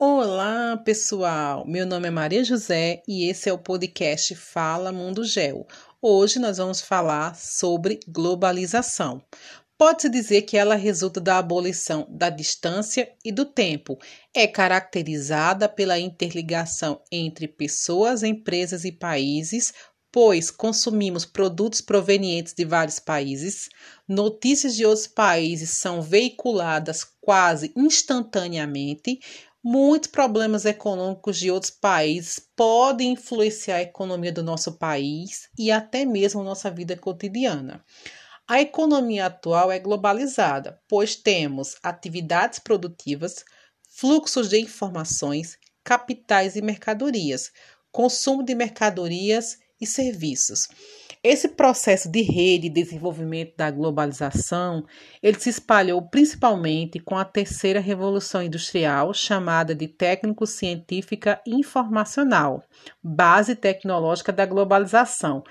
Olá, pessoal! Meu nome é Maria José e esse é o podcast Fala Mundo Gel. Hoje nós vamos falar sobre globalização. Pode-se dizer que ela resulta da abolição da distância e do tempo. É caracterizada pela interligação entre pessoas, empresas e países, pois consumimos produtos provenientes de vários países, notícias de outros países são veiculadas quase instantaneamente, Muitos problemas econômicos de outros países podem influenciar a economia do nosso país e até mesmo nossa vida cotidiana. A economia atual é globalizada, pois temos atividades produtivas, fluxos de informações, capitais e mercadorias, consumo de mercadorias e serviços. Esse processo de rede e desenvolvimento da globalização, ele se espalhou principalmente com a terceira revolução industrial, chamada de técnico-científica informacional, base tecnológica da globalização,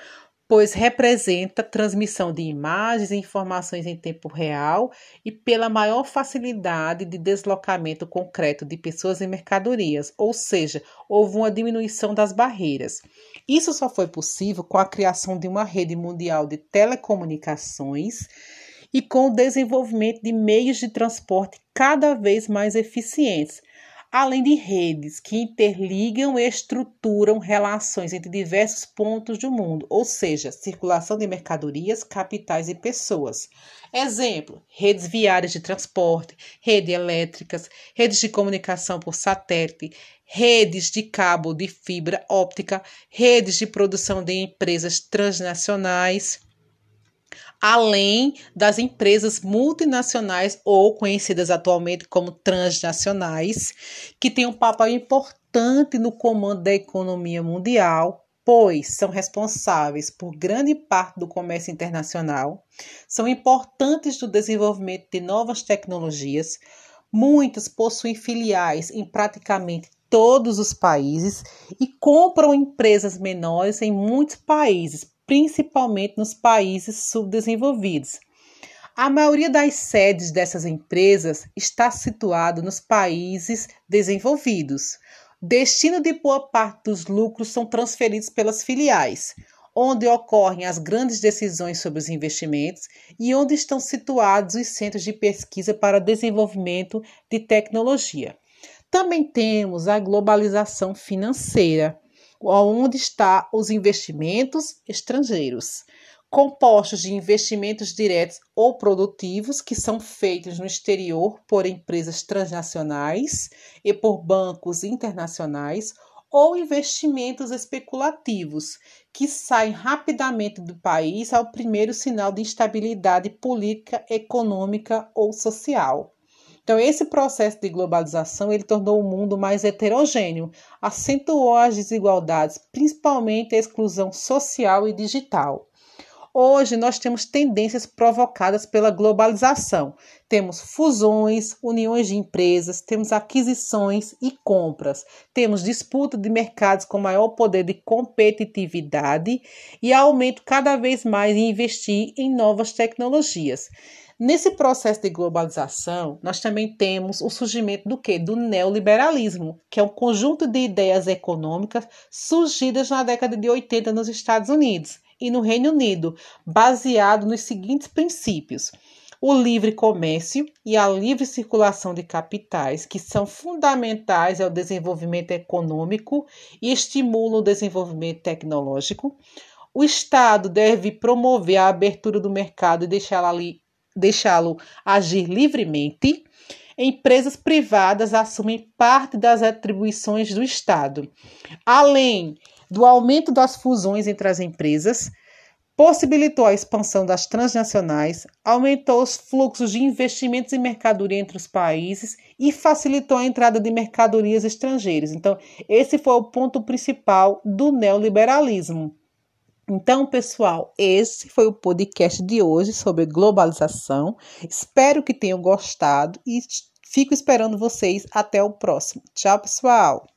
pois representa transmissão de imagens e informações em tempo real e pela maior facilidade de deslocamento concreto de pessoas e mercadorias, ou seja, houve uma diminuição das barreiras. Isso só foi possível com a criação de uma rede mundial de telecomunicações e com o desenvolvimento de meios de transporte cada vez mais eficientes, além de redes que interligam e estruturam relações entre diversos pontos do mundo, ou seja, circulação de mercadorias, capitais e pessoas. Exemplo: redes viárias de transporte, redes elétricas, redes de comunicação por satélite, redes de cabo de fibra óptica, redes de produção de empresas transnacionais além das empresas multinacionais ou conhecidas atualmente como transnacionais, que têm um papel importante no comando da economia mundial, pois são responsáveis por grande parte do comércio internacional, são importantes no desenvolvimento de novas tecnologias. Muitas possuem filiais em praticamente todos os países e compram empresas menores em muitos países, principalmente nos países subdesenvolvidos. A maioria das sedes dessas empresas está situado nos países desenvolvidos. Destino de boa parte dos lucros são transferidos pelas filiais, onde ocorrem as grandes decisões sobre os investimentos e onde estão situados os centros de pesquisa para desenvolvimento de tecnologia. Também temos a globalização financeira, onde está os investimentos estrangeiros, compostos de investimentos diretos ou produtivos que são feitos no exterior por empresas transnacionais e por bancos internacionais ou investimentos especulativos que saem rapidamente do país ao primeiro sinal de instabilidade política, econômica ou social. Então, esse processo de globalização ele tornou o mundo mais heterogêneo, acentuou as desigualdades, principalmente a exclusão social e digital. Hoje nós temos tendências provocadas pela globalização. Temos fusões, uniões de empresas, temos aquisições e compras, temos disputa de mercados com maior poder de competitividade e aumento cada vez mais em investir em novas tecnologias. Nesse processo de globalização, nós também temos o surgimento do que? Do neoliberalismo, que é um conjunto de ideias econômicas surgidas na década de 80 nos Estados Unidos e no Reino Unido, baseado nos seguintes princípios: o livre comércio e a livre circulação de capitais, que são fundamentais ao desenvolvimento econômico e estimulam o desenvolvimento tecnológico. O Estado deve promover a abertura do mercado e deixá-lo ali deixá-lo agir livremente, empresas privadas assumem parte das atribuições do Estado. Além do aumento das fusões entre as empresas, possibilitou a expansão das transnacionais, aumentou os fluxos de investimentos e mercadoria entre os países e facilitou a entrada de mercadorias estrangeiras. Então, esse foi o ponto principal do neoliberalismo. Então, pessoal, esse foi o podcast de hoje sobre globalização. Espero que tenham gostado e fico esperando vocês até o próximo. Tchau, pessoal!